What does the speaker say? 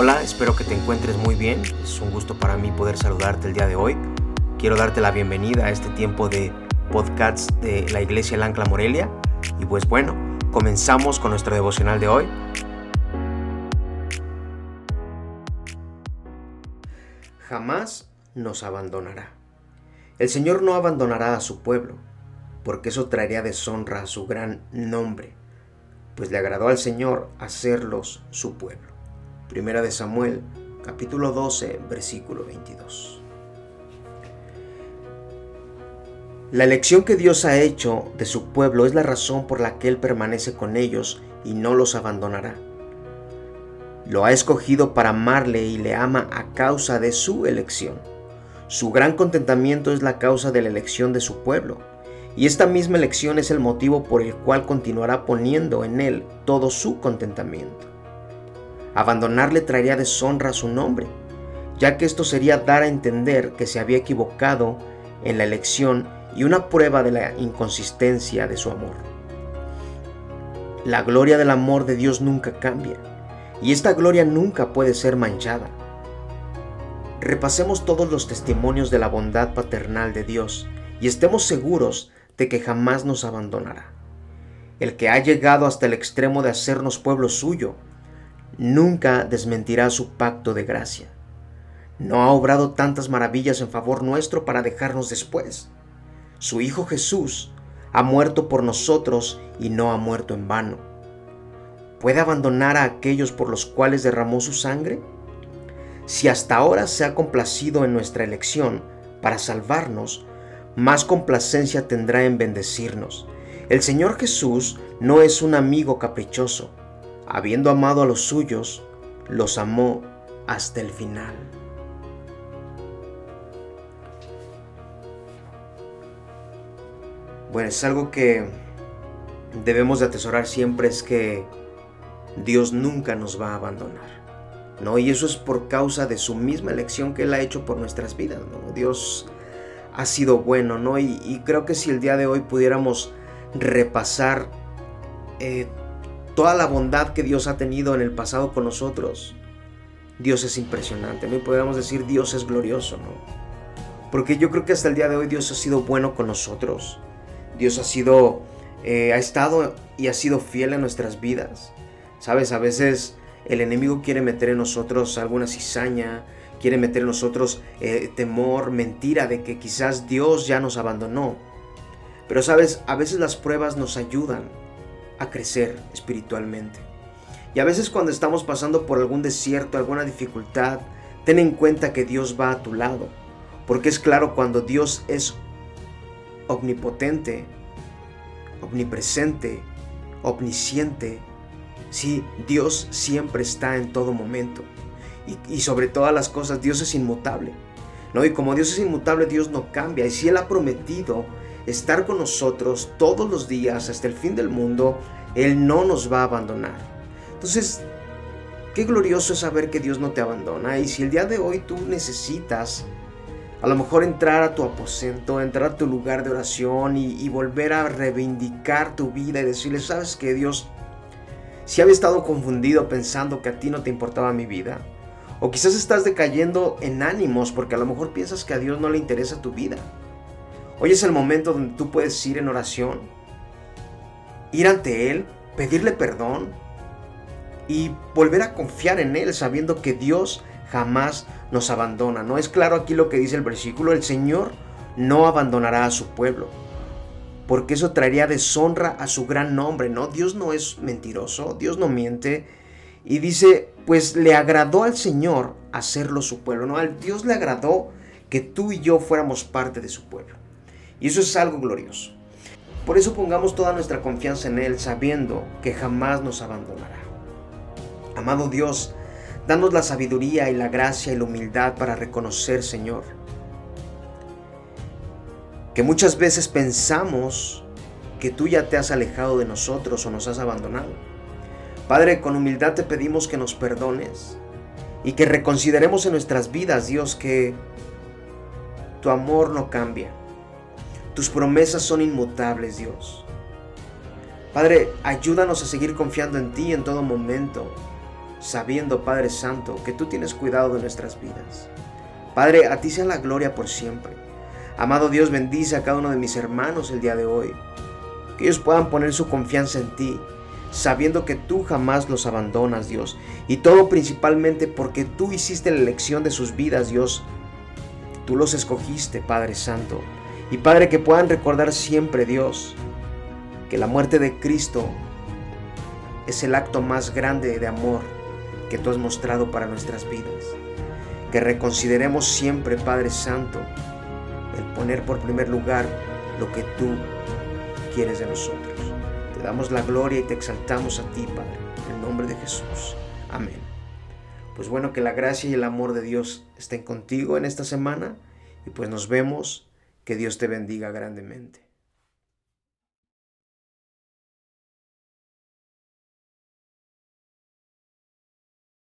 Hola, espero que te encuentres muy bien. Es un gusto para mí poder saludarte el día de hoy. Quiero darte la bienvenida a este tiempo de podcast de la Iglesia El Ancla Morelia. Y pues bueno, comenzamos con nuestro devocional de hoy. Jamás nos abandonará. El Señor no abandonará a su pueblo, porque eso traería deshonra a su gran nombre, pues le agradó al Señor hacerlos su pueblo. Primera de Samuel, capítulo 12, versículo 22. La elección que Dios ha hecho de su pueblo es la razón por la que Él permanece con ellos y no los abandonará. Lo ha escogido para amarle y le ama a causa de su elección. Su gran contentamiento es la causa de la elección de su pueblo, y esta misma elección es el motivo por el cual continuará poniendo en Él todo su contentamiento. Abandonarle traería deshonra a su nombre, ya que esto sería dar a entender que se había equivocado en la elección y una prueba de la inconsistencia de su amor. La gloria del amor de Dios nunca cambia, y esta gloria nunca puede ser manchada. Repasemos todos los testimonios de la bondad paternal de Dios y estemos seguros de que jamás nos abandonará. El que ha llegado hasta el extremo de hacernos pueblo suyo nunca desmentirá su pacto de gracia. No ha obrado tantas maravillas en favor nuestro para dejarnos después. Su Hijo Jesús ha muerto por nosotros y no ha muerto en vano. ¿Puede abandonar a aquellos por los cuales derramó su sangre? Si hasta ahora se ha complacido en nuestra elección para salvarnos, más complacencia tendrá en bendecirnos. El Señor Jesús no es un amigo caprichoso, habiendo amado a los suyos, los amó hasta el final. Bueno, es algo que debemos de atesorar siempre es que Dios nunca nos va a abandonar. ¿no? Y eso es por causa de su misma elección que Él ha hecho por nuestras vidas. ¿no? Dios ha sido bueno, ¿no? Y, creo que si el día de hoy pudiéramos repasar eh, toda la bondad que Dios ha tenido en el pasado con nosotros, Dios es impresionante, ¿no? Podríamos decir Dios es glorioso, ¿no? Porque yo creo que hasta el día de hoy Dios ha sido bueno con nosotros. Dios ha sido, eh, ha estado y ha sido fiel en nuestras vidas. Sabes, a veces el enemigo quiere meter en nosotros alguna cizaña, quiere meter en nosotros eh, temor, mentira de que quizás Dios ya nos abandonó. Pero sabes, a veces las pruebas nos ayudan a crecer espiritualmente. Y a veces cuando estamos pasando por algún desierto, alguna dificultad, ten en cuenta que Dios va a tu lado. Porque es claro, cuando Dios es omnipotente, omnipresente, omnisciente, sí, Dios siempre está en todo momento. Y, sobre todas las cosas, Dios es inmutable. ¿no? Y como Dios es inmutable, Dios no cambia. Y si Él ha prometido estar con nosotros todos los días hasta el fin del mundo, Él no nos va a abandonar. Entonces, qué glorioso es saber que Dios no te abandona. Y si el día de hoy tú necesitas a lo mejor entrar a tu aposento, entrar a tu lugar de oración y, volver a reivindicar tu vida y decirle, sabes que Dios, si había estado confundido pensando que a ti no te importaba mi vida, o quizás estás decayendo en ánimos porque a lo mejor piensas que a Dios no le interesa tu vida. Hoy es el momento donde tú puedes ir en oración, ir ante Él, pedirle perdón y volver a confiar en Él sabiendo que Dios jamás nos abandona. ¿No es claro aquí lo que dice el versículo? El Señor no abandonará a su pueblo, porque eso traería deshonra a su gran nombre, ¿no? Dios no es mentiroso, Dios no miente. Y dice, pues le agradó al Señor hacerlo su pueblo, ¿no? Al Dios le agradó que tú y yo fuéramos parte de su pueblo. Y eso es algo glorioso. Por eso pongamos toda nuestra confianza en Él, sabiendo que jamás nos abandonará. Amado Dios, danos la sabiduría y la gracia y la humildad para reconocer, Señor, que muchas veces pensamos que tú ya te has alejado de nosotros o nos has abandonado. Padre, con humildad te pedimos que nos perdones y que reconsideremos en nuestras vidas, Dios, que tu amor no cambia, tus promesas son inmutables, Dios. Padre, ayúdanos a seguir confiando en ti en todo momento. sabiendo, Padre Santo, que tú tienes cuidado de nuestras vidas. Padre, a ti sea la gloria por siempre. Amado Dios, bendice a cada uno de mis hermanos el día de hoy. Que ellos puedan poner su confianza en ti, sabiendo que tú jamás los abandonas, Dios. Y todo principalmente porque tú hiciste la elección de sus vidas, Dios. Tú los escogiste, Padre Santo. Y Padre, que puedan recordar siempre, Dios, que la muerte de Cristo es el acto más grande de amor que tú has mostrado para nuestras vidas. Que reconsideremos siempre, Padre Santo, el poner por primer lugar lo que tú quieres de nosotros. Te damos la gloria y te exaltamos a ti, Padre, en el nombre de Jesús. Amén. Pues bueno, que la gracia y el amor de Dios estén contigo en esta semana y pues nos vemos. Que Dios te bendiga grandemente.